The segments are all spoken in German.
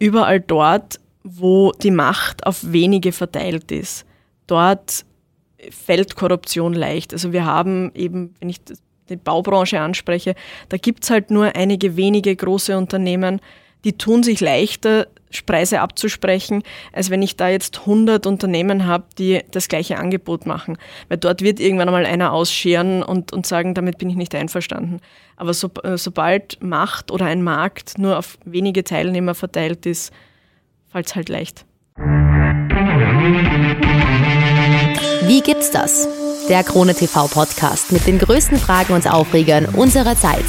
überall dort, wo die Macht auf wenige verteilt ist. Dort fällt Korruption leicht. Also wir haben eben, wenn ich die Baubranche anspreche, da gibt es halt nur einige wenige große Unternehmen, die tun sich leichter, Preise abzusprechen, als wenn ich da jetzt 100 Unternehmen habe, die das gleiche Angebot machen. Weil dort wird irgendwann einmal einer ausscheren und, und sagen, damit bin ich nicht einverstanden. Aber so, äh, sobald Macht oder ein Markt nur auf wenige Teilnehmer verteilt ist, fällt es halt leicht. Wie gibt's das? Der Krone TV Podcast mit den größten Fragen und Aufregern unserer Zeit.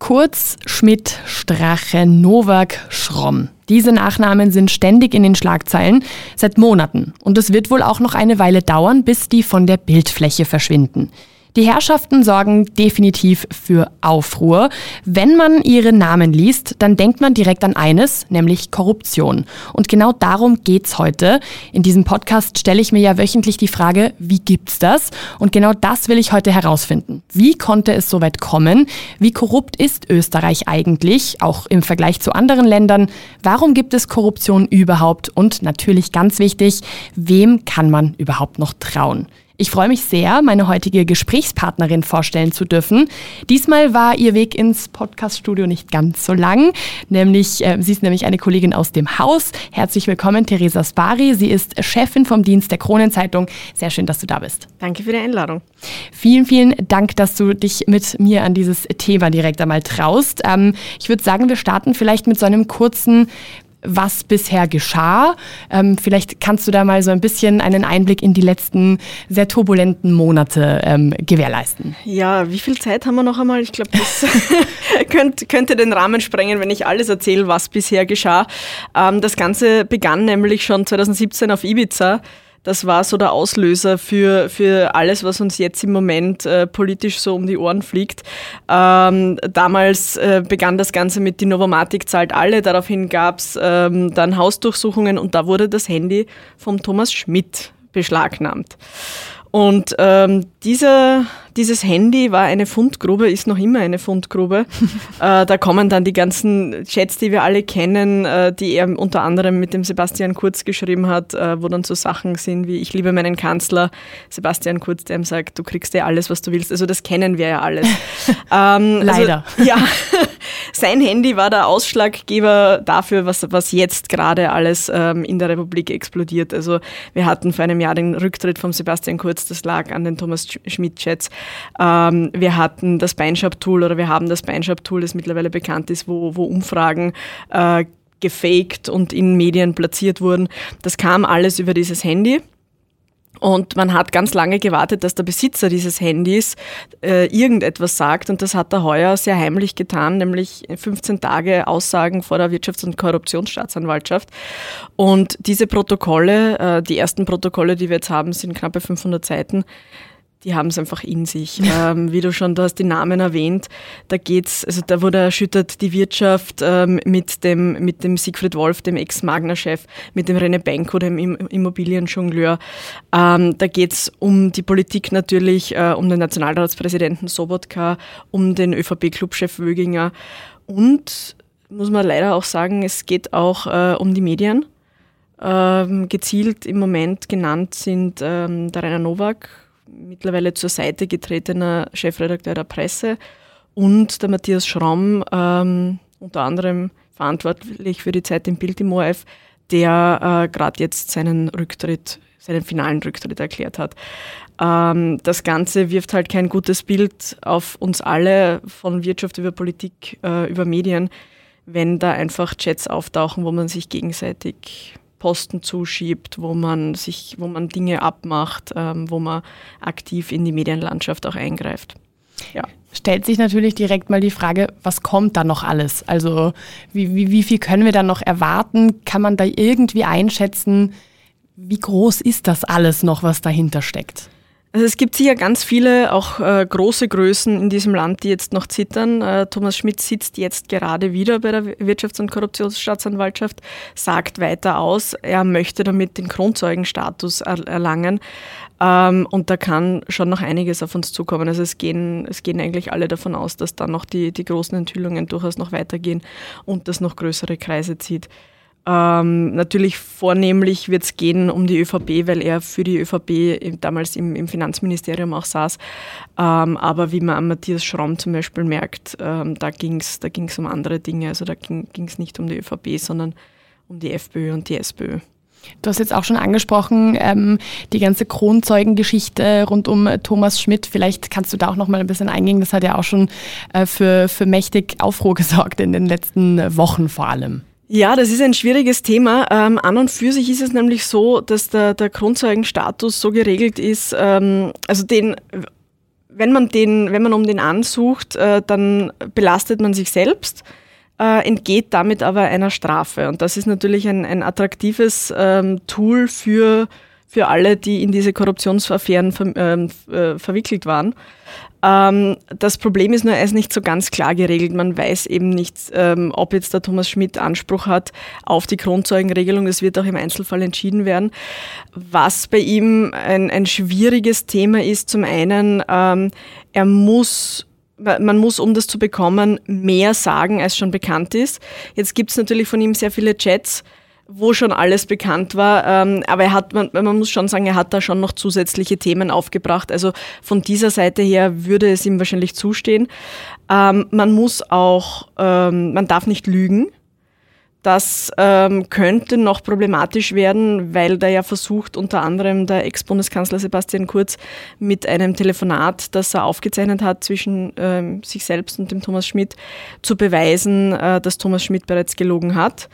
Kurz, Schmidt, Strache, Nowak, Schromm. Diese Nachnamen sind ständig in den Schlagzeilen seit Monaten. Und es wird wohl auch noch eine Weile dauern, bis die von der Bildfläche verschwinden. Die Herrschaften sorgen definitiv für Aufruhr. Wenn man ihre Namen liest, dann denkt man direkt an eines, nämlich Korruption. Und genau darum geht's heute. In diesem Podcast stelle ich mir ja wöchentlich die Frage, wie gibt's das? Und genau das will ich heute herausfinden. Wie konnte es so weit kommen? Wie korrupt ist Österreich eigentlich, auch im Vergleich zu anderen Ländern? Warum gibt es Korruption überhaupt? Und natürlich ganz wichtig, wem kann man überhaupt noch trauen? Ich freue mich sehr, meine heutige Gesprächspartnerin vorstellen zu dürfen. Diesmal war ihr Weg ins Podcaststudio nicht ganz so lang, nämlich äh, sie ist nämlich eine Kollegin aus dem Haus. Herzlich willkommen, Theresa Spari. Sie ist Chefin vom Dienst der Kronenzeitung. Sehr schön, dass du da bist. Danke für die Einladung. Vielen, vielen Dank, dass du dich mit mir an dieses Thema direkt einmal traust. Ähm, ich würde sagen, wir starten vielleicht mit so einem kurzen was bisher geschah. Ähm, vielleicht kannst du da mal so ein bisschen einen Einblick in die letzten sehr turbulenten Monate ähm, gewährleisten. Ja, wie viel Zeit haben wir noch einmal? Ich glaube, das könnte, könnte den Rahmen sprengen, wenn ich alles erzähle, was bisher geschah. Ähm, das Ganze begann nämlich schon 2017 auf Ibiza. Das war so der Auslöser für, für alles, was uns jetzt im Moment äh, politisch so um die Ohren fliegt. Ähm, damals äh, begann das Ganze mit die Novomatic zahlt alle. Daraufhin gab es ähm, dann Hausdurchsuchungen und da wurde das Handy vom Thomas Schmidt beschlagnahmt. Und ähm, dieser, dieses Handy war eine Fundgrube, ist noch immer eine Fundgrube. äh, da kommen dann die ganzen Chats, die wir alle kennen, äh, die er unter anderem mit dem Sebastian Kurz geschrieben hat, äh, wo dann so Sachen sind wie Ich liebe meinen Kanzler, Sebastian Kurz, der ihm sagt, du kriegst ja alles, was du willst. Also das kennen wir ja alles. ähm, Leider. Also, ja, sein Handy war der Ausschlaggeber dafür, was, was jetzt gerade alles ähm, in der Republik explodiert. Also wir hatten vor einem Jahr den Rücktritt von Sebastian Kurz kurz, das lag an den Thomas Schmidt-Chats. Ähm, wir hatten das Beinshop-Tool oder wir haben das Beinshop-Tool, das mittlerweile bekannt ist, wo, wo Umfragen äh, gefaked und in Medien platziert wurden. Das kam alles über dieses Handy. Und man hat ganz lange gewartet, dass der Besitzer dieses Handys äh, irgendetwas sagt. Und das hat er heuer sehr heimlich getan, nämlich 15 Tage Aussagen vor der Wirtschafts- und Korruptionsstaatsanwaltschaft. Und diese Protokolle, äh, die ersten Protokolle, die wir jetzt haben, sind knappe 500 Seiten die haben es einfach in sich. ähm, wie du schon, du hast die Namen erwähnt, da geht's, also da wurde erschüttert die Wirtschaft ähm, mit dem mit dem Siegfried Wolf, dem Ex-Magner-Chef, mit dem René Benko, dem Immobilienjongleur. Ähm, da geht's um die Politik natürlich, äh, um den Nationalratspräsidenten Sobotka, um den ÖVP-Clubchef Wöginger und muss man leider auch sagen, es geht auch äh, um die Medien. Ähm, gezielt im Moment genannt sind ähm, der Rainer Nowak, mittlerweile zur Seite getretener Chefredakteur der Presse und der Matthias Schromm, ähm, unter anderem verantwortlich für die Zeit im Bild im ORF, der äh, gerade jetzt seinen Rücktritt, seinen finalen Rücktritt erklärt hat. Ähm, das Ganze wirft halt kein gutes Bild auf uns alle, von Wirtschaft über Politik, äh, über Medien, wenn da einfach Chats auftauchen, wo man sich gegenseitig Posten zuschiebt, wo man sich, wo man Dinge abmacht, ähm, wo man aktiv in die Medienlandschaft auch eingreift. Ja. Stellt sich natürlich direkt mal die Frage, was kommt da noch alles? Also wie, wie, wie viel können wir da noch erwarten? Kann man da irgendwie einschätzen, wie groß ist das alles noch, was dahinter steckt? Also es gibt sicher ganz viele, auch äh, große Größen in diesem Land, die jetzt noch zittern. Äh, Thomas Schmidt sitzt jetzt gerade wieder bei der Wirtschafts- und Korruptionsstaatsanwaltschaft, sagt weiter aus, er möchte damit den Kronzeugenstatus er erlangen. Ähm, und da kann schon noch einiges auf uns zukommen. Also es gehen, es gehen eigentlich alle davon aus, dass dann noch die, die großen Enthüllungen durchaus noch weitergehen und das noch größere Kreise zieht. Ähm, natürlich vornehmlich wird es gehen um die ÖVP, weil er für die ÖVP damals im, im Finanzministerium auch saß. Ähm, aber wie man an Matthias Schramm zum Beispiel merkt, ähm, da ging es da ging's um andere Dinge. Also da ging es nicht um die ÖVP, sondern um die FPÖ und die SPÖ. Du hast jetzt auch schon angesprochen, ähm, die ganze Kronzeugengeschichte rund um Thomas Schmidt. Vielleicht kannst du da auch noch mal ein bisschen eingehen. Das hat ja auch schon äh, für, für mächtig Aufruhr gesorgt in den letzten Wochen vor allem. Ja, das ist ein schwieriges Thema. Ähm, an und für sich ist es nämlich so, dass der, der Grundzeugenstatus so geregelt ist, ähm, also den, wenn man den, wenn man um den ansucht, äh, dann belastet man sich selbst, äh, entgeht damit aber einer Strafe. Und das ist natürlich ein, ein attraktives ähm, Tool für, für alle, die in diese Korruptionsaffären ver, ähm, äh, verwickelt waren. Ähm, das Problem ist nur, er ist nicht so ganz klar geregelt. Man weiß eben nicht, ähm, ob jetzt der Thomas Schmidt Anspruch hat auf die Kronzeugenregelung. Das wird auch im Einzelfall entschieden werden. Was bei ihm ein, ein schwieriges Thema ist, zum einen, ähm, er muss man muss, um das zu bekommen, mehr sagen, als schon bekannt ist. Jetzt gibt es natürlich von ihm sehr viele Chats, wo schon alles bekannt war. Ähm, aber er hat, man, man, muss schon sagen, er hat da schon noch zusätzliche Themen aufgebracht. Also von dieser Seite her würde es ihm wahrscheinlich zustehen. Ähm, man muss auch, ähm, man darf nicht lügen. Das könnte noch problematisch werden, weil da ja versucht unter anderem der Ex-Bundeskanzler Sebastian Kurz mit einem Telefonat, das er aufgezeichnet hat zwischen sich selbst und dem Thomas Schmidt, zu beweisen, äh, dass Thomas Schmidt bereits gelogen hat.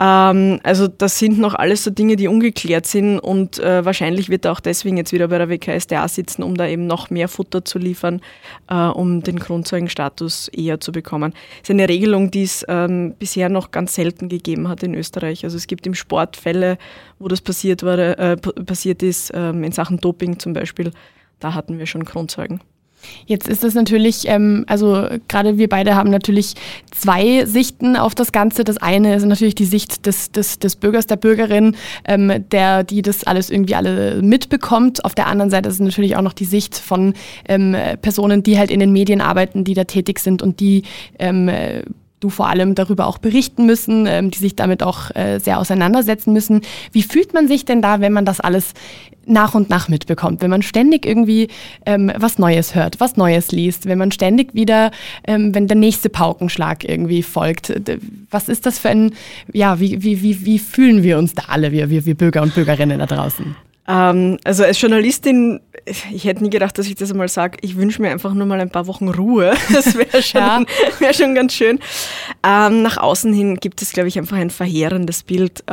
Ähm, also das sind noch alles so Dinge, die ungeklärt sind und äh, wahrscheinlich wird er auch deswegen jetzt wieder bei der WKSDA sitzen, um da eben noch mehr Futter zu liefern, äh, um den Grundzeugenstatus eher zu bekommen. Das ist eine Regelung, die es ähm, bisher noch ganz selten gegeben hat in Österreich. Also es gibt im Sport Fälle, wo das passiert, war, äh, passiert ist, ähm, in Sachen Doping zum Beispiel. Da hatten wir schon Grundzeugen. Jetzt ist es natürlich, ähm, also gerade wir beide haben natürlich zwei Sichten auf das Ganze. Das eine ist natürlich die Sicht des, des, des Bürgers, der Bürgerin, ähm, der, die das alles irgendwie alle mitbekommt. Auf der anderen Seite ist natürlich auch noch die Sicht von ähm, Personen, die halt in den Medien arbeiten, die da tätig sind und die ähm, du vor allem darüber auch berichten müssen, ähm, die sich damit auch äh, sehr auseinandersetzen müssen. Wie fühlt man sich denn da, wenn man das alles nach und nach mitbekommt, wenn man ständig irgendwie ähm, was Neues hört, was Neues liest, wenn man ständig wieder, ähm, wenn der nächste Paukenschlag irgendwie folgt. Was ist das für ein, ja, wie, wie, wie, wie fühlen wir uns da alle, wir, wir, wir Bürger und Bürgerinnen da draußen? Ähm, also als Journalistin, ich hätte nie gedacht, dass ich das einmal sage, ich wünsche mir einfach nur mal ein paar Wochen Ruhe. Das wäre schon, ja. wär schon ganz schön. Ähm, nach außen hin gibt es, glaube ich, einfach ein verheerendes Bild.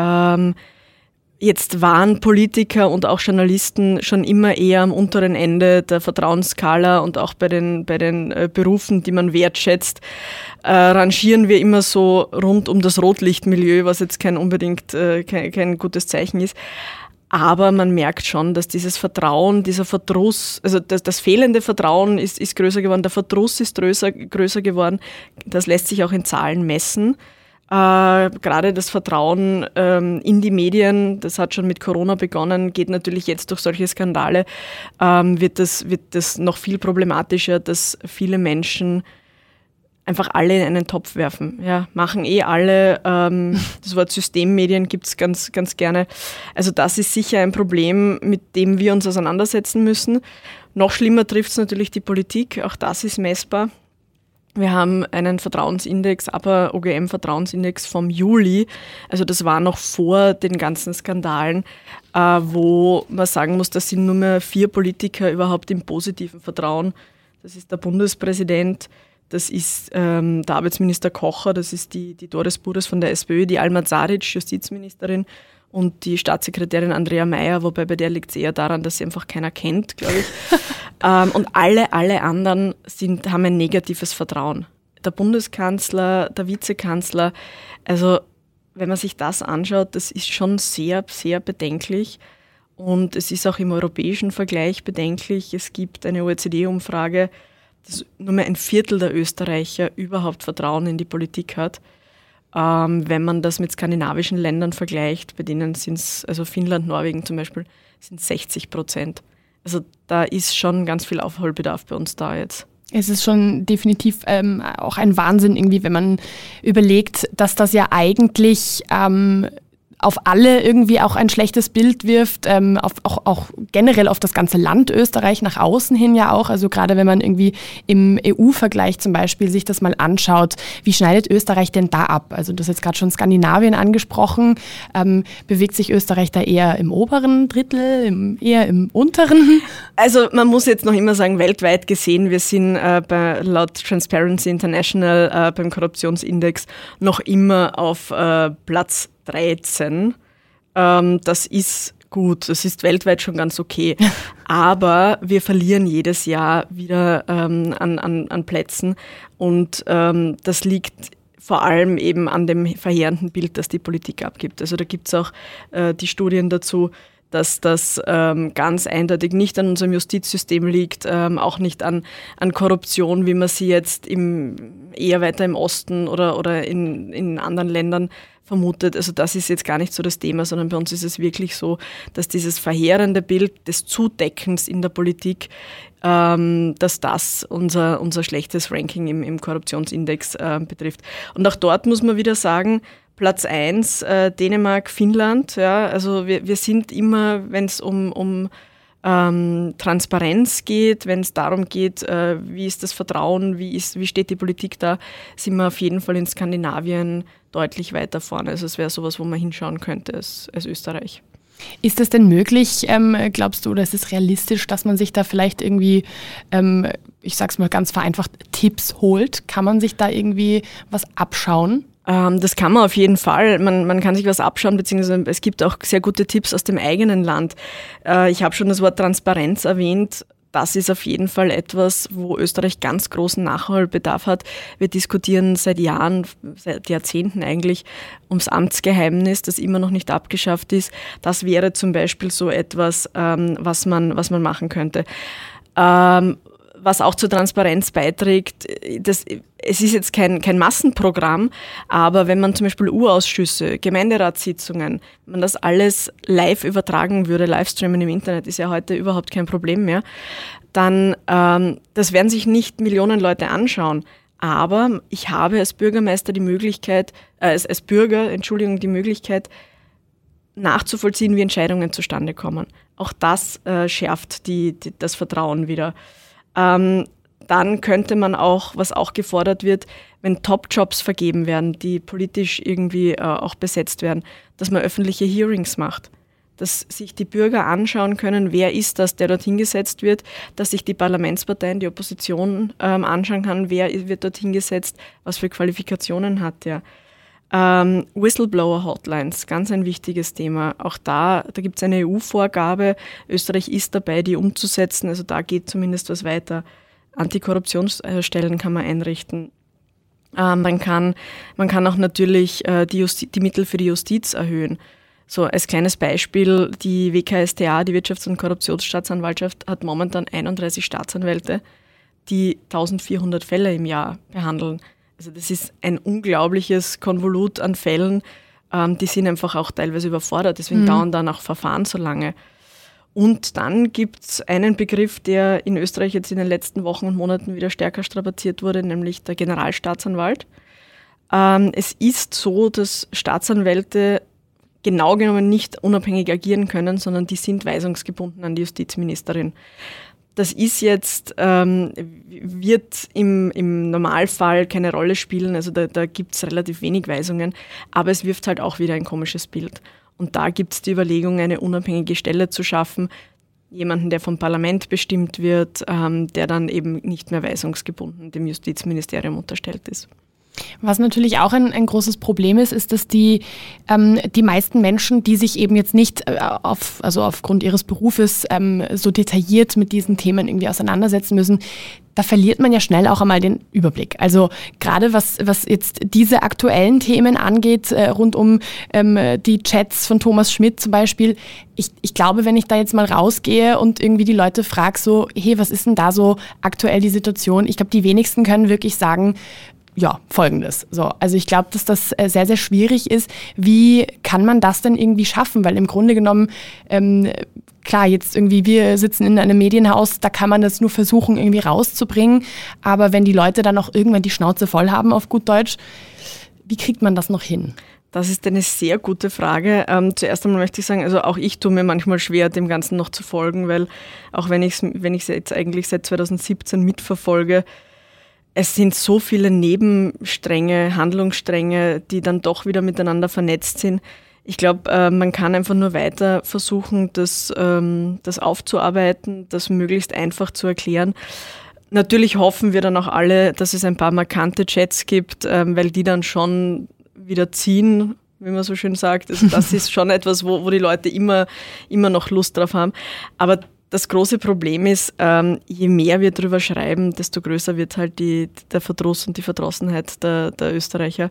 Jetzt waren Politiker und auch Journalisten schon immer eher am unteren Ende der Vertrauensskala und auch bei den, bei den äh, Berufen, die man wertschätzt, äh, rangieren wir immer so rund um das Rotlichtmilieu, was jetzt kein unbedingt äh, kein, kein gutes Zeichen ist. Aber man merkt schon, dass dieses Vertrauen, dieser Verdruss, also das, das fehlende Vertrauen ist, ist größer geworden, der Verdruss ist größer, größer geworden. Das lässt sich auch in Zahlen messen. Äh, gerade das Vertrauen ähm, in die Medien, das hat schon mit Corona begonnen, geht natürlich jetzt durch solche Skandale, ähm, wird, das, wird das noch viel problematischer, dass viele Menschen einfach alle in einen Topf werfen. Ja, machen eh alle. Ähm, das Wort Systemmedien gibt's ganz, ganz gerne. Also das ist sicher ein Problem, mit dem wir uns auseinandersetzen müssen. Noch schlimmer trifft's natürlich die Politik. Auch das ist messbar. Wir haben einen Vertrauensindex, aber OGM-Vertrauensindex vom Juli. Also das war noch vor den ganzen Skandalen, äh, wo man sagen muss, das sind nur mehr vier Politiker überhaupt im positiven Vertrauen. Das ist der Bundespräsident, das ist ähm, der Arbeitsminister Kocher, das ist die, die Doris Bures von der SPÖ, die Alma Zaric, Justizministerin und die Staatssekretärin Andrea Mayer, wobei bei der liegt es eher daran, dass sie einfach keiner kennt, glaube ich. ähm, und alle, alle anderen sind, haben ein negatives Vertrauen. Der Bundeskanzler, der Vizekanzler, also wenn man sich das anschaut, das ist schon sehr, sehr bedenklich. Und es ist auch im europäischen Vergleich bedenklich. Es gibt eine OECD-Umfrage, dass nur mehr ein Viertel der Österreicher überhaupt Vertrauen in die Politik hat. Ähm, wenn man das mit skandinavischen Ländern vergleicht, bei denen sind es, also Finnland, Norwegen zum Beispiel, sind 60 Prozent. Also da ist schon ganz viel Aufholbedarf bei uns da jetzt. Es ist schon definitiv ähm, auch ein Wahnsinn irgendwie, wenn man überlegt, dass das ja eigentlich ähm, auf alle irgendwie auch ein schlechtes Bild wirft, ähm, auf, auch, auch generell auf das ganze Land Österreich nach außen hin ja auch. Also gerade wenn man irgendwie im EU-Vergleich zum Beispiel sich das mal anschaut, wie schneidet Österreich denn da ab? Also du hast jetzt gerade schon Skandinavien angesprochen. Ähm, bewegt sich Österreich da eher im oberen Drittel, im, eher im unteren? Also man muss jetzt noch immer sagen, weltweit gesehen, wir sind äh, bei, laut Transparency International äh, beim Korruptionsindex noch immer auf äh, Platz 13. Ähm, das ist gut, das ist weltweit schon ganz okay. Aber wir verlieren jedes Jahr wieder ähm, an, an, an Plätzen und ähm, das liegt vor allem eben an dem verheerenden Bild, das die Politik abgibt. Also da gibt es auch äh, die Studien dazu, dass das ähm, ganz eindeutig nicht an unserem Justizsystem liegt, ähm, auch nicht an, an Korruption, wie man sie jetzt im, eher weiter im Osten oder, oder in, in anderen Ländern vermutet. Also das ist jetzt gar nicht so das Thema, sondern bei uns ist es wirklich so, dass dieses verheerende Bild des Zudeckens in der Politik, ähm, dass das unser, unser schlechtes Ranking im, im Korruptionsindex äh, betrifft. Und auch dort muss man wieder sagen, Platz 1 äh, Dänemark, Finnland. Ja, also wir, wir sind immer, wenn es um, um ähm, Transparenz geht, wenn es darum geht, äh, wie ist das Vertrauen, wie, ist, wie steht die Politik da, sind wir auf jeden Fall in Skandinavien deutlich weiter vorne. Also es wäre sowas, wo man hinschauen könnte als, als Österreich. Ist es denn möglich, ähm, glaubst du, oder ist es realistisch, dass man sich da vielleicht irgendwie, ähm, ich sag's mal ganz vereinfacht, Tipps holt? Kann man sich da irgendwie was abschauen? Ähm, das kann man auf jeden Fall. Man, man kann sich was abschauen, beziehungsweise es gibt auch sehr gute Tipps aus dem eigenen Land. Äh, ich habe schon das Wort Transparenz erwähnt. Das ist auf jeden Fall etwas, wo Österreich ganz großen Nachholbedarf hat. Wir diskutieren seit Jahren, seit Jahrzehnten eigentlich, ums Amtsgeheimnis, das immer noch nicht abgeschafft ist. Das wäre zum Beispiel so etwas, ähm, was, man, was man machen könnte. Ähm, was auch zur Transparenz beiträgt. Das, es ist jetzt kein, kein Massenprogramm, aber wenn man zum Beispiel U-Ausschüsse, Gemeinderatssitzungen, wenn man das alles live übertragen würde, Livestreamen im Internet ist ja heute überhaupt kein Problem mehr, dann ähm, das werden sich nicht Millionen Leute anschauen. Aber ich habe als Bürgermeister die Möglichkeit, äh, als, als Bürger, Entschuldigung, die Möglichkeit, nachzuvollziehen, wie Entscheidungen zustande kommen. Auch das äh, schärft die, die, das Vertrauen wieder. Ähm, dann könnte man auch, was auch gefordert wird, wenn Top-Jobs vergeben werden, die politisch irgendwie äh, auch besetzt werden, dass man öffentliche Hearings macht. Dass sich die Bürger anschauen können, wer ist das, der dorthin gesetzt wird, dass sich die Parlamentsparteien, die Opposition ähm, anschauen kann, wer wird dorthin gesetzt, was für Qualifikationen hat der. Ähm, Whistleblower-Hotlines, ganz ein wichtiges Thema. Auch da, da gibt es eine EU-Vorgabe. Österreich ist dabei, die umzusetzen. Also da geht zumindest was weiter. Antikorruptionsstellen kann man einrichten. Ähm, man, kann, man kann auch natürlich äh, die, die Mittel für die Justiz erhöhen. So als kleines Beispiel, die WKStA, die Wirtschafts- und Korruptionsstaatsanwaltschaft, hat momentan 31 Staatsanwälte, die 1400 Fälle im Jahr behandeln. Also das ist ein unglaubliches Konvolut an Fällen, ähm, die sind einfach auch teilweise überfordert, deswegen mhm. dauern dann auch Verfahren so lange. Und dann gibt es einen Begriff, der in Österreich jetzt in den letzten Wochen und Monaten wieder stärker strapaziert wurde, nämlich der Generalstaatsanwalt. Ähm, es ist so, dass Staatsanwälte genau genommen nicht unabhängig agieren können, sondern die sind weisungsgebunden an die Justizministerin. Das ist jetzt, ähm, wird im, im Normalfall keine Rolle spielen, also da, da gibt es relativ wenig Weisungen, aber es wirft halt auch wieder ein komisches Bild. Und da gibt es die Überlegung, eine unabhängige Stelle zu schaffen, jemanden, der vom Parlament bestimmt wird, ähm, der dann eben nicht mehr weisungsgebunden dem Justizministerium unterstellt ist. Was natürlich auch ein, ein großes Problem ist, ist, dass die, ähm, die meisten Menschen, die sich eben jetzt nicht äh, auf, also aufgrund ihres Berufes ähm, so detailliert mit diesen Themen irgendwie auseinandersetzen müssen, da verliert man ja schnell auch einmal den Überblick. Also gerade was, was jetzt diese aktuellen Themen angeht, äh, rund um ähm, die Chats von Thomas Schmidt zum Beispiel, ich, ich glaube, wenn ich da jetzt mal rausgehe und irgendwie die Leute frage, so, hey, was ist denn da so aktuell die Situation? Ich glaube, die wenigsten können wirklich sagen, ja, folgendes. So, also ich glaube, dass das äh, sehr, sehr schwierig ist. Wie kann man das denn irgendwie schaffen? Weil im Grunde genommen, ähm, klar, jetzt irgendwie, wir sitzen in einem Medienhaus, da kann man das nur versuchen, irgendwie rauszubringen. Aber wenn die Leute dann auch irgendwann die Schnauze voll haben, auf gut Deutsch, wie kriegt man das noch hin? Das ist eine sehr gute Frage. Ähm, zuerst einmal möchte ich sagen, also auch ich tue mir manchmal schwer, dem Ganzen noch zu folgen, weil auch wenn ich es wenn jetzt eigentlich seit 2017 mitverfolge, es sind so viele Nebenstränge, Handlungsstränge, die dann doch wieder miteinander vernetzt sind. Ich glaube, äh, man kann einfach nur weiter versuchen, das, ähm, das aufzuarbeiten, das möglichst einfach zu erklären. Natürlich hoffen wir dann auch alle, dass es ein paar markante Chats gibt, ähm, weil die dann schon wieder ziehen, wie man so schön sagt. Also das ist schon etwas, wo, wo die Leute immer, immer noch Lust drauf haben. Aber das große Problem ist, ähm, je mehr wir drüber schreiben, desto größer wird halt die, der Verdruss und die Verdrossenheit der, der Österreicher.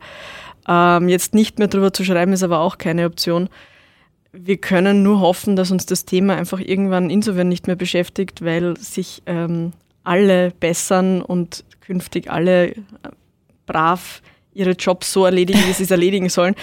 Ähm, jetzt nicht mehr drüber zu schreiben, ist aber auch keine Option. Wir können nur hoffen, dass uns das Thema einfach irgendwann insofern nicht mehr beschäftigt, weil sich ähm, alle bessern und künftig alle äh, brav ihre Jobs so erledigen, wie sie es erledigen sollen.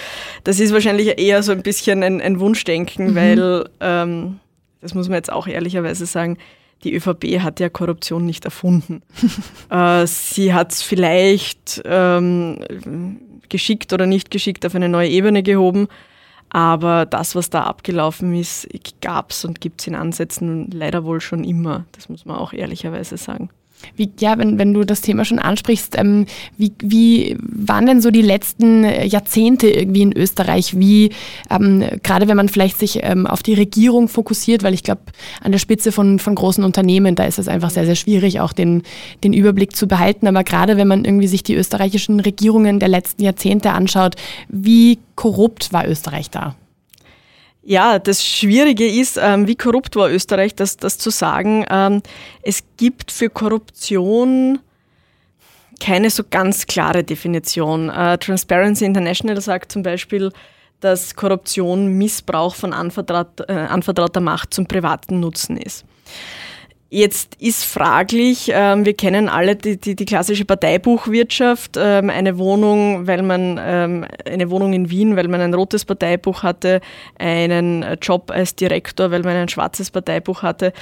Das ist wahrscheinlich eher so ein bisschen ein, ein Wunschdenken, mhm. weil ähm, das muss man jetzt auch ehrlicherweise sagen, die ÖVP hat ja Korruption nicht erfunden. äh, sie hat es vielleicht ähm, geschickt oder nicht geschickt auf eine neue Ebene gehoben, aber das, was da abgelaufen ist, gab es und gibt es in Ansätzen leider wohl schon immer. Das muss man auch ehrlicherweise sagen. Wie, ja, wenn, wenn du das Thema schon ansprichst, ähm, wie, wie waren denn so die letzten Jahrzehnte irgendwie in Österreich? Wie, ähm, gerade wenn man vielleicht sich ähm, auf die Regierung fokussiert, weil ich glaube, an der Spitze von, von großen Unternehmen, da ist es einfach sehr, sehr schwierig, auch den, den Überblick zu behalten. Aber gerade wenn man irgendwie sich die österreichischen Regierungen der letzten Jahrzehnte anschaut, wie korrupt war Österreich da? Ja, das Schwierige ist, ähm, wie korrupt war Österreich, das, das zu sagen. Ähm, es gibt für Korruption keine so ganz klare Definition. Äh, Transparency International sagt zum Beispiel, dass Korruption Missbrauch von anvertraut, äh, anvertrauter Macht zum privaten Nutzen ist. Jetzt ist fraglich, ähm, wir kennen alle die, die, die klassische Parteibuchwirtschaft, ähm, eine Wohnung, weil man ähm, eine Wohnung in Wien, weil man ein rotes Parteibuch hatte, einen Job als Direktor, weil man ein schwarzes Parteibuch hatte.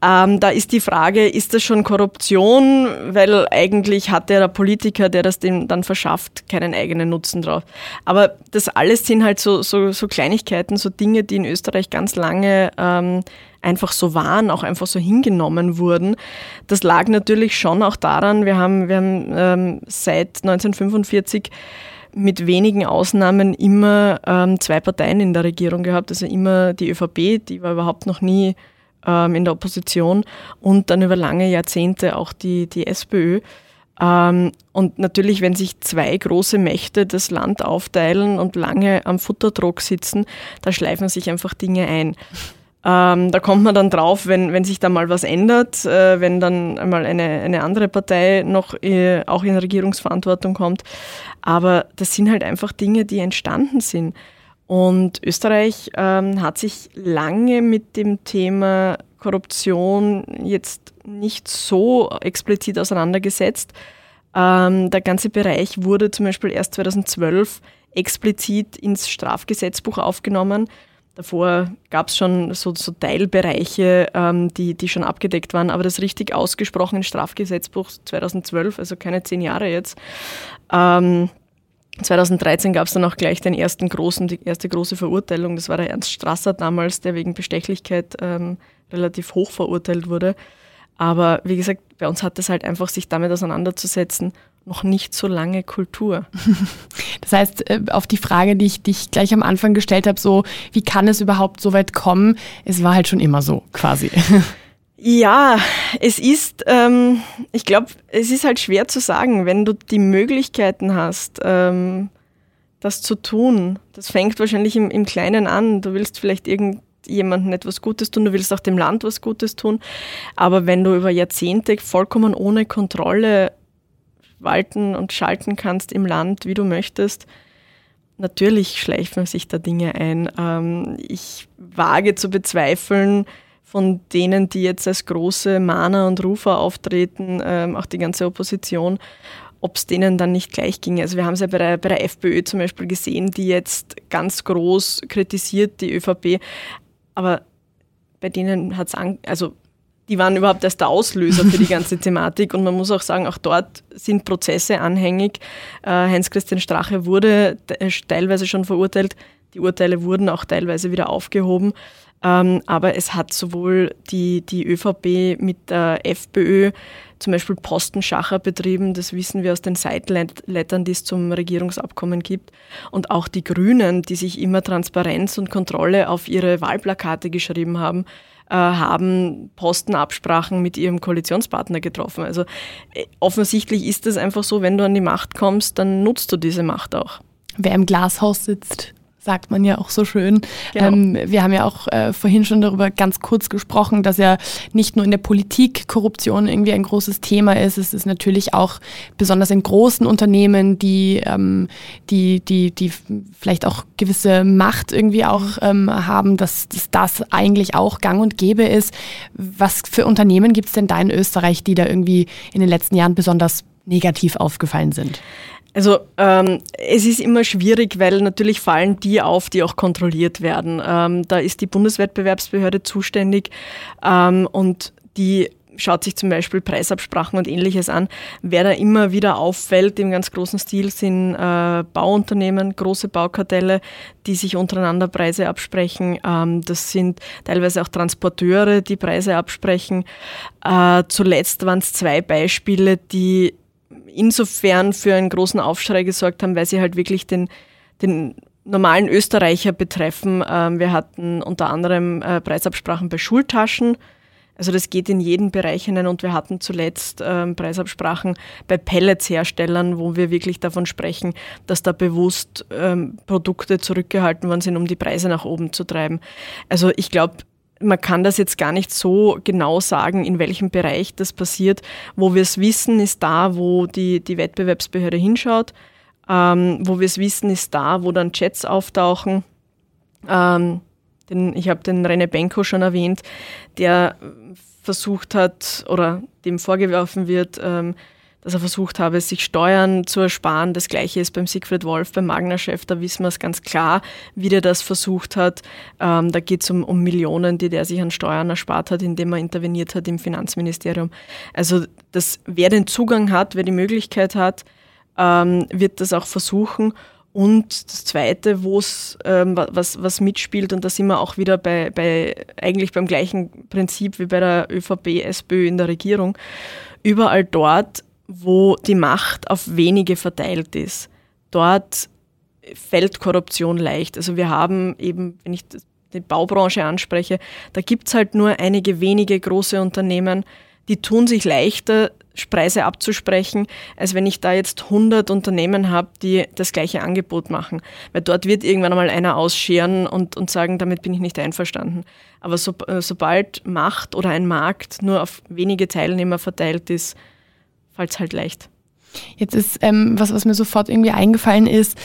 Ähm, da ist die Frage, ist das schon Korruption? Weil eigentlich hat der Politiker, der das dem dann verschafft, keinen eigenen Nutzen drauf. Aber das alles sind halt so, so, so Kleinigkeiten, so Dinge, die in Österreich ganz lange ähm, einfach so waren, auch einfach so hingenommen wurden. Das lag natürlich schon auch daran, wir haben, wir haben ähm, seit 1945 mit wenigen Ausnahmen immer ähm, zwei Parteien in der Regierung gehabt, also immer die ÖVP, die war überhaupt noch nie ähm, in der Opposition und dann über lange Jahrzehnte auch die, die SPÖ. Ähm, und natürlich, wenn sich zwei große Mächte das Land aufteilen und lange am Futterdruck sitzen, da schleifen sich einfach Dinge ein. Ähm, da kommt man dann drauf, wenn, wenn sich da mal was ändert, äh, wenn dann einmal eine, eine andere Partei noch äh, auch in Regierungsverantwortung kommt. Aber das sind halt einfach Dinge, die entstanden sind. Und Österreich ähm, hat sich lange mit dem Thema Korruption jetzt nicht so explizit auseinandergesetzt. Ähm, der ganze Bereich wurde zum Beispiel erst 2012 explizit ins Strafgesetzbuch aufgenommen. Davor gab es schon so, so Teilbereiche, ähm, die, die schon abgedeckt waren, aber das richtig ausgesprochene Strafgesetzbuch 2012, also keine zehn Jahre jetzt. Ähm, 2013 gab es dann auch gleich den ersten großen, die erste große Verurteilung. Das war der Ernst Strasser damals, der wegen Bestechlichkeit ähm, relativ hoch verurteilt wurde. Aber wie gesagt, bei uns hat es halt einfach, sich damit auseinanderzusetzen noch nicht so lange Kultur. Das heißt, äh, auf die Frage, die ich dich gleich am Anfang gestellt habe, so, wie kann es überhaupt so weit kommen? Es war halt schon immer so, quasi. Ja, es ist, ähm, ich glaube, es ist halt schwer zu sagen, wenn du die Möglichkeiten hast, ähm, das zu tun. Das fängt wahrscheinlich im, im Kleinen an. Du willst vielleicht irgendjemandem etwas Gutes tun, du willst auch dem Land was Gutes tun. Aber wenn du über Jahrzehnte vollkommen ohne Kontrolle walten und schalten kannst im Land, wie du möchtest, natürlich schleifen sich da Dinge ein. Ähm, ich wage zu bezweifeln, von denen, die jetzt als große Mahner und Rufer auftreten, ähm, auch die ganze Opposition, ob es denen dann nicht gleich ging. Also wir haben es ja bei der, bei der FPÖ zum Beispiel gesehen, die jetzt ganz groß kritisiert, die ÖVP, aber bei denen hat es, also die waren überhaupt erst der Auslöser für die ganze Thematik und man muss auch sagen, auch dort sind Prozesse anhängig. Äh, Heinz-Christian Strache wurde teilweise schon verurteilt, die Urteile wurden auch teilweise wieder aufgehoben. Ähm, aber es hat sowohl die, die ÖVP mit der FPÖ zum Beispiel Postenschacher betrieben, das wissen wir aus den Seitenlettern, die es zum Regierungsabkommen gibt. Und auch die Grünen, die sich immer Transparenz und Kontrolle auf ihre Wahlplakate geschrieben haben, äh, haben Postenabsprachen mit ihrem Koalitionspartner getroffen. Also äh, offensichtlich ist es einfach so, wenn du an die Macht kommst, dann nutzt du diese Macht auch. Wer im Glashaus sitzt, sagt man ja auch so schön. Genau. Ähm, wir haben ja auch äh, vorhin schon darüber ganz kurz gesprochen, dass ja nicht nur in der Politik Korruption irgendwie ein großes Thema ist. Es ist natürlich auch besonders in großen Unternehmen, die, ähm, die, die, die vielleicht auch gewisse Macht irgendwie auch ähm, haben, dass, dass das eigentlich auch gang und gäbe ist. Was für Unternehmen gibt es denn da in Österreich, die da irgendwie in den letzten Jahren besonders negativ aufgefallen sind? Also ähm, es ist immer schwierig, weil natürlich fallen die auf, die auch kontrolliert werden. Ähm, da ist die Bundeswettbewerbsbehörde zuständig ähm, und die schaut sich zum Beispiel Preisabsprachen und ähnliches an. Wer da immer wieder auffällt im ganz großen Stil sind äh, Bauunternehmen, große Baukartelle, die sich untereinander Preise absprechen. Ähm, das sind teilweise auch Transporteure, die Preise absprechen. Äh, zuletzt waren es zwei Beispiele, die insofern für einen großen Aufschrei gesorgt haben, weil sie halt wirklich den, den normalen Österreicher betreffen. Ähm, wir hatten unter anderem äh, Preisabsprachen bei Schultaschen. Also das geht in jeden Bereich hinein und wir hatten zuletzt ähm, Preisabsprachen bei Pelletsherstellern, wo wir wirklich davon sprechen, dass da bewusst ähm, Produkte zurückgehalten worden sind, um die Preise nach oben zu treiben. Also ich glaube, man kann das jetzt gar nicht so genau sagen, in welchem Bereich das passiert. Wo wir es wissen, ist da, wo die, die Wettbewerbsbehörde hinschaut. Ähm, wo wir es wissen, ist da, wo dann Chats auftauchen. Ähm, den, ich habe den René Benko schon erwähnt, der versucht hat oder dem vorgeworfen wird, ähm, dass er versucht habe, sich Steuern zu ersparen. Das gleiche ist beim Siegfried Wolf, beim Magna-Chef, da wissen wir es ganz klar, wie der das versucht hat. Ähm, da geht es um, um Millionen, die der sich an Steuern erspart hat, indem er interveniert hat im Finanzministerium. Also das, wer den Zugang hat, wer die Möglichkeit hat, ähm, wird das auch versuchen. Und das Zweite, wo es ähm, was, was mitspielt, und da sind wir auch wieder bei, bei eigentlich beim gleichen Prinzip wie bei der ÖVP, SPÖ in der Regierung, überall dort, wo die Macht auf wenige verteilt ist. Dort fällt Korruption leicht. Also wir haben eben, wenn ich die Baubranche anspreche, da gibt's halt nur einige wenige große Unternehmen, die tun sich leichter, Preise abzusprechen, als wenn ich da jetzt 100 Unternehmen habe, die das gleiche Angebot machen. Weil dort wird irgendwann einmal einer ausscheren und, und sagen, damit bin ich nicht einverstanden. Aber so, sobald Macht oder ein Markt nur auf wenige Teilnehmer verteilt ist, fällt es halt leicht. Jetzt ist ähm, was, was mir sofort irgendwie eingefallen ist,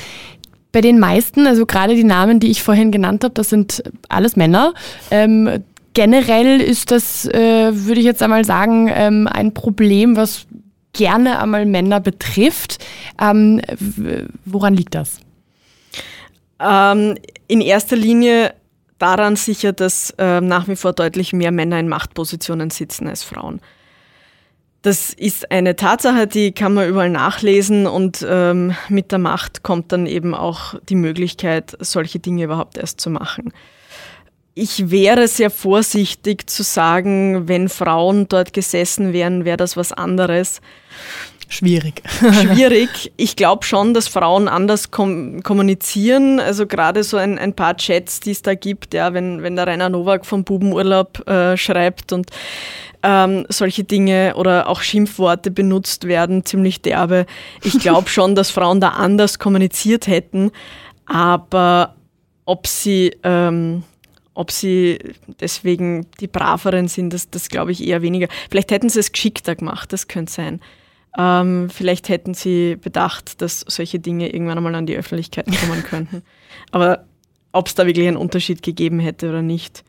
bei den meisten, also gerade die Namen, die ich vorhin genannt habe, das sind alles Männer. Ähm, generell ist das, äh, würde ich jetzt einmal sagen, ähm, ein Problem, was gerne einmal Männer betrifft. Ähm, woran liegt das? Ähm, in erster Linie daran sicher, dass äh, nach wie vor deutlich mehr Männer in Machtpositionen sitzen als Frauen. Das ist eine Tatsache, die kann man überall nachlesen und ähm, mit der Macht kommt dann eben auch die Möglichkeit, solche Dinge überhaupt erst zu machen. Ich wäre sehr vorsichtig zu sagen, wenn Frauen dort gesessen wären, wäre das was anderes. Schwierig. Schwierig. Ich glaube schon, dass Frauen anders kom kommunizieren. Also gerade so ein, ein paar Chats, die es da gibt, ja, wenn, wenn der Rainer Nowak vom Bubenurlaub äh, schreibt und ähm, solche Dinge oder auch Schimpfworte benutzt werden, ziemlich derbe. Ich glaube schon, dass Frauen da anders kommuniziert hätten, aber ob sie, ähm, ob sie deswegen die Braveren sind, das, das glaube ich eher weniger. Vielleicht hätten sie es geschickter gemacht, das könnte sein. Ähm, vielleicht hätten sie bedacht, dass solche Dinge irgendwann einmal an die Öffentlichkeit kommen könnten. Aber ob es da wirklich einen Unterschied gegeben hätte oder nicht.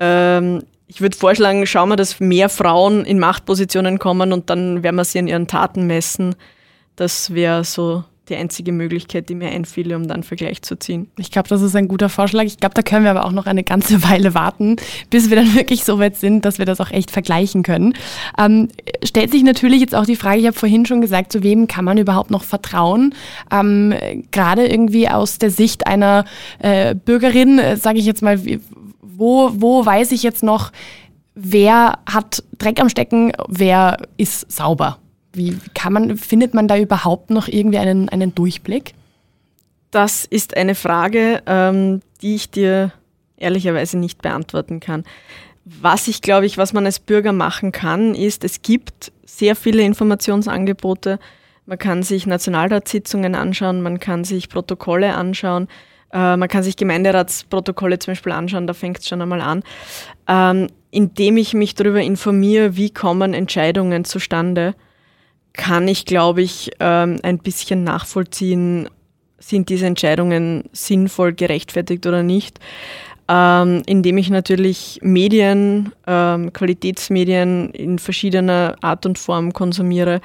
Ähm, ich würde vorschlagen, schauen wir, dass mehr Frauen in Machtpositionen kommen und dann werden wir sie an ihren Taten messen. Das wäre so die einzige Möglichkeit, die mir einfiel, um dann Vergleich zu ziehen. Ich glaube, das ist ein guter Vorschlag. Ich glaube, da können wir aber auch noch eine ganze Weile warten, bis wir dann wirklich so weit sind, dass wir das auch echt vergleichen können. Ähm, stellt sich natürlich jetzt auch die Frage, ich habe vorhin schon gesagt, zu wem kann man überhaupt noch vertrauen? Ähm, Gerade irgendwie aus der Sicht einer äh, Bürgerin, äh, sage ich jetzt mal, wo, wo weiß ich jetzt noch, wer hat Dreck am Stecken, wer ist sauber? Wie kann man, findet man da überhaupt noch irgendwie einen, einen Durchblick? Das ist eine Frage, ähm, die ich dir ehrlicherweise nicht beantworten kann. Was ich glaube ich, was man als Bürger machen kann, ist, es gibt sehr viele Informationsangebote. Man kann sich Nationalratssitzungen anschauen, man kann sich Protokolle anschauen, äh, man kann sich Gemeinderatsprotokolle zum Beispiel anschauen, da fängt es schon einmal an. Ähm, indem ich mich darüber informiere, wie kommen Entscheidungen zustande, kann ich, glaube ich, ähm, ein bisschen nachvollziehen, sind diese Entscheidungen sinnvoll, gerechtfertigt oder nicht. Ähm, indem ich natürlich Medien, ähm, Qualitätsmedien in verschiedener Art und Form konsumiere,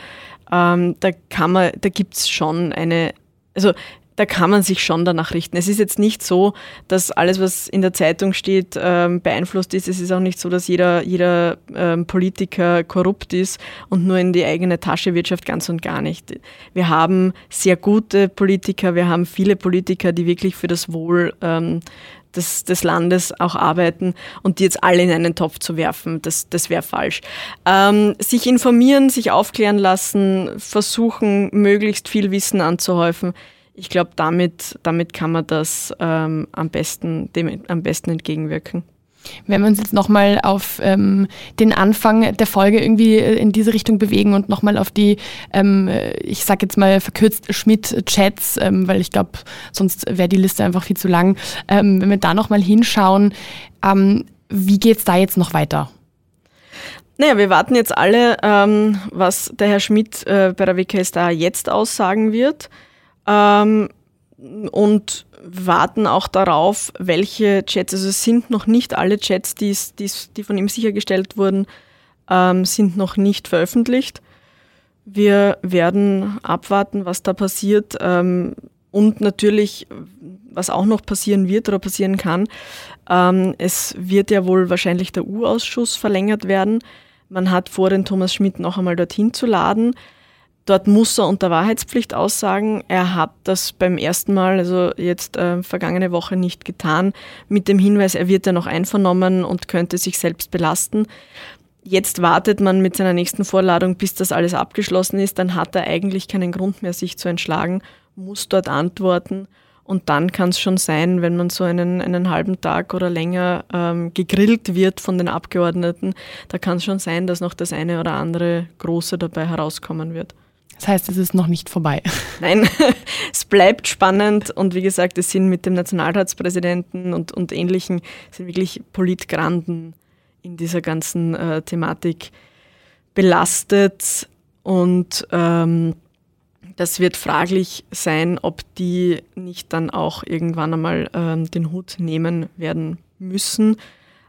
ähm, da kann man, da gibt es schon eine, also da kann man sich schon danach richten. Es ist jetzt nicht so, dass alles, was in der Zeitung steht, ähm, beeinflusst ist. Es ist auch nicht so, dass jeder, jeder ähm, Politiker korrupt ist und nur in die eigene Tasche wirtschaftet, ganz und gar nicht. Wir haben sehr gute Politiker, wir haben viele Politiker, die wirklich für das Wohl ähm, des, des Landes auch arbeiten und die jetzt alle in einen Topf zu werfen, das, das wäre falsch. Ähm, sich informieren, sich aufklären lassen, versuchen, möglichst viel Wissen anzuhäufen ich glaube, damit, damit kann man das ähm, am, besten, dem am besten entgegenwirken. Wenn wir uns jetzt nochmal auf ähm, den Anfang der Folge irgendwie äh, in diese Richtung bewegen und nochmal auf die, ähm, ich sag jetzt mal verkürzt Schmidt-Chats, ähm, weil ich glaube, sonst wäre die Liste einfach viel zu lang. Ähm, wenn wir da nochmal hinschauen, ähm, wie geht es da jetzt noch weiter? Naja, wir warten jetzt alle, ähm, was der Herr Schmidt äh, bei der WKStA jetzt aussagen wird ähm, und warten auch darauf, welche Chats, also es sind noch nicht alle Chats, die's, die's, die von ihm sichergestellt wurden, ähm, sind noch nicht veröffentlicht. Wir werden abwarten, was da passiert. Ähm, und natürlich, was auch noch passieren wird oder passieren kann, ähm, es wird ja wohl wahrscheinlich der U-Ausschuss verlängert werden. Man hat vor, den Thomas Schmidt noch einmal dorthin zu laden. Dort muss er unter Wahrheitspflicht aussagen. Er hat das beim ersten Mal, also jetzt äh, vergangene Woche, nicht getan, mit dem Hinweis, er wird ja noch einvernommen und könnte sich selbst belasten. Jetzt wartet man mit seiner nächsten Vorladung, bis das alles abgeschlossen ist. Dann hat er eigentlich keinen Grund mehr, sich zu entschlagen, muss dort antworten. Und dann kann es schon sein, wenn man so einen, einen halben Tag oder länger ähm, gegrillt wird von den Abgeordneten, da kann es schon sein, dass noch das eine oder andere Große dabei herauskommen wird. Das heißt, es ist noch nicht vorbei. Nein, es bleibt spannend und wie gesagt, es sind mit dem Nationalratspräsidenten und, und Ähnlichen sind wirklich Politgranden in dieser ganzen äh, Thematik belastet und ähm, das wird fraglich sein, ob die nicht dann auch irgendwann einmal ähm, den Hut nehmen werden müssen.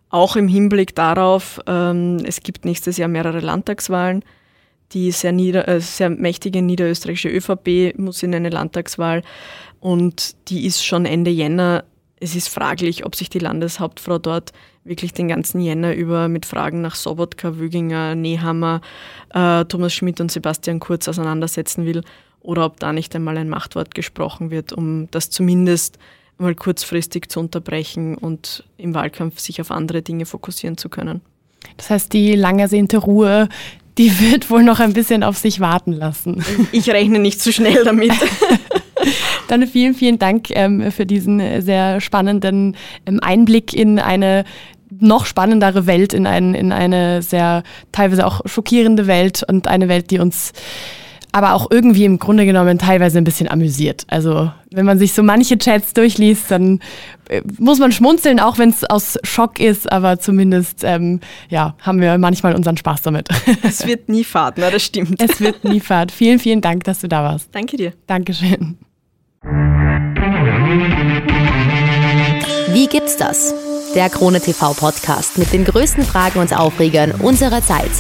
Auch im Hinblick darauf, ähm, es gibt nächstes Jahr mehrere Landtagswahlen die sehr, nieder, äh, sehr mächtige niederösterreichische ÖVP muss in eine Landtagswahl und die ist schon Ende Jänner. Es ist fraglich, ob sich die Landeshauptfrau dort wirklich den ganzen Jänner über mit Fragen nach Sobotka, Wüginger, Nehammer, äh, Thomas Schmidt und Sebastian Kurz auseinandersetzen will oder ob da nicht einmal ein Machtwort gesprochen wird, um das zumindest mal kurzfristig zu unterbrechen und im Wahlkampf sich auf andere Dinge fokussieren zu können. Das heißt, die lang ersehnte Ruhe Die wird wohl noch ein bisschen auf sich warten lassen. Ich rechne nicht zu schnell damit. Dann vielen, vielen Dank ähm, für diesen sehr spannenden ähm, Einblick in eine noch spannendere Welt, in, ein, in eine sehr teilweise auch schockierende Welt und eine Welt, die uns aber auch irgendwie im Grunde genommen teilweise ein bisschen amüsiert. Also wenn man sich so manche Chats durchliest, dann äh, muss man schmunzeln, auch wenn es aus Schock ist, aber zumindest ähm, ja, haben wir manchmal unseren Spaß damit. Es wird nie Fahrt, na, das stimmt. Es wird nie Fahrt. Vielen, vielen Dank, dass du da warst. Danke dir. Dankeschön. Wie gibt's das? Der Krone TV Podcast mit den größten Fragen und Aufregern unserer Zeit.